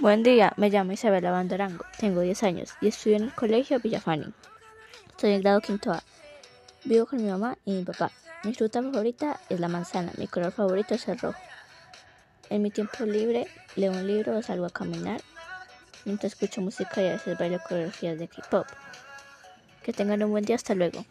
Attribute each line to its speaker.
Speaker 1: Buen día, me llamo Isabela Bandorango, tengo 10 años y estudio en el colegio Villafani. Estoy en grado quinto A. Vivo con mi mamá y mi papá. Mi fruta favorita es la manzana, mi color favorito es el rojo. En mi tiempo libre leo un libro o salgo a caminar mientras escucho música y a veces bailo coreografías de K-pop. Que tengan un buen día, hasta luego.